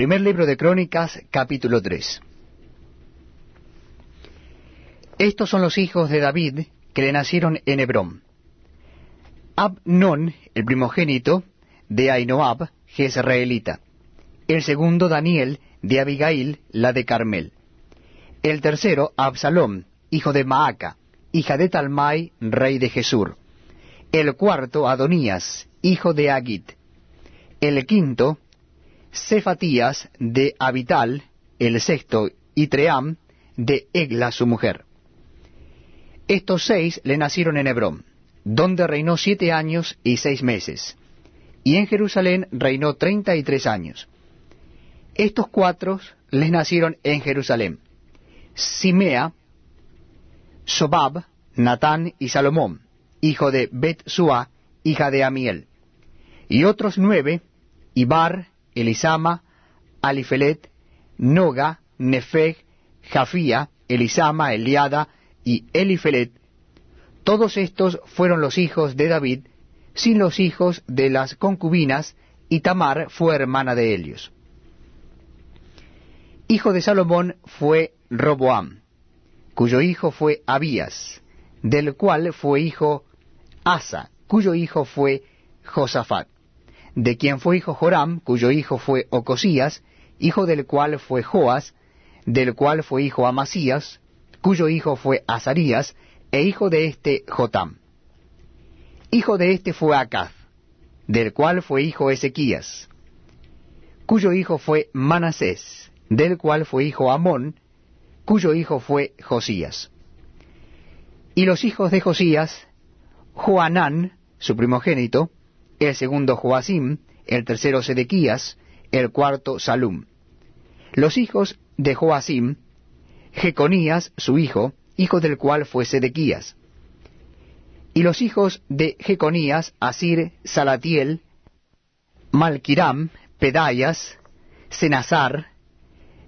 Primer libro de Crónicas, capítulo 3. Estos son los hijos de David que le nacieron en Hebrón. Abnón, el primogénito, de Ainoab, jezreelita. El segundo, Daniel, de Abigail, la de Carmel. El tercero, Absalom, hijo de Maaca, hija de Talmai, rey de Jesur. El cuarto, Adonías, hijo de Agit. El quinto, Cefatías de Abital, el sexto, y Tream de Egla su mujer. Estos seis le nacieron en Hebrón, donde reinó siete años y seis meses, y en Jerusalén reinó treinta y tres años. Estos cuatro les nacieron en Jerusalén, Simea, Sobab, Natán y Salomón, hijo de Bet-Sua, hija de Amiel, y otros nueve, Ibar, Elisama, Alifelet, Noga, Nefeg, Jafía, Elisama, Eliada y Elifelet. Todos estos fueron los hijos de David, sin los hijos de las concubinas, y Tamar fue hermana de ellos. Hijo de Salomón fue Roboam, cuyo hijo fue Abías, del cual fue hijo Asa, cuyo hijo fue Josafat de quien fue hijo Joram, cuyo hijo fue Ocosías, hijo del cual fue Joas, del cual fue hijo Amasías, cuyo hijo fue Azarías, e hijo de éste Jotam. Hijo de éste fue Acaz, del cual fue hijo Ezequías, cuyo hijo fue Manasés, del cual fue hijo Amón, cuyo hijo fue Josías. Y los hijos de Josías, Joanán, su primogénito, el segundo Joacim, el tercero Sedequías, el cuarto Salum. Los hijos de Joacim, Jeconías, su hijo, hijo del cual fue Sedequías. Y los hijos de Jeconías, Asir, Salatiel, Malquiram, Pedayas, Senazar,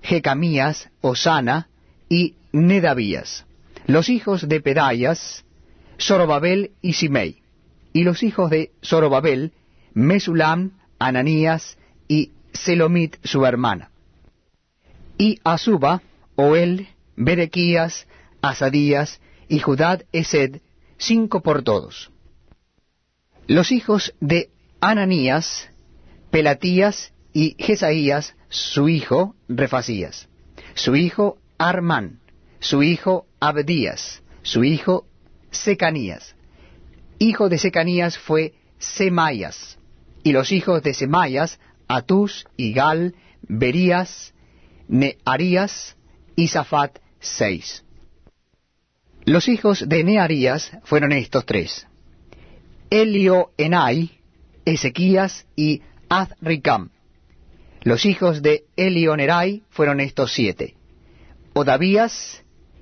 Jecamías, Osana y Nedavías. Los hijos de Pedayas, Zorobabel y Simei y los hijos de Zorobabel, Mesulam, Ananías y Selomit su hermana. Y Azuba, Oel, Berequías, Asadías y Judad Esed, cinco por todos. Los hijos de Ananías, Pelatías y Jesaías, su hijo Refasías, su hijo Armán, su hijo Abdías, su hijo Secanías, hijo de Secanías fue Semayas, y los hijos de Semayas, Atus, Igal, Berías, Nearías y Zafat, seis. Los hijos de Nearías fueron estos tres, Elioenai, Ezequías y Azricam. Los hijos de Elionerai fueron estos siete, Odavías,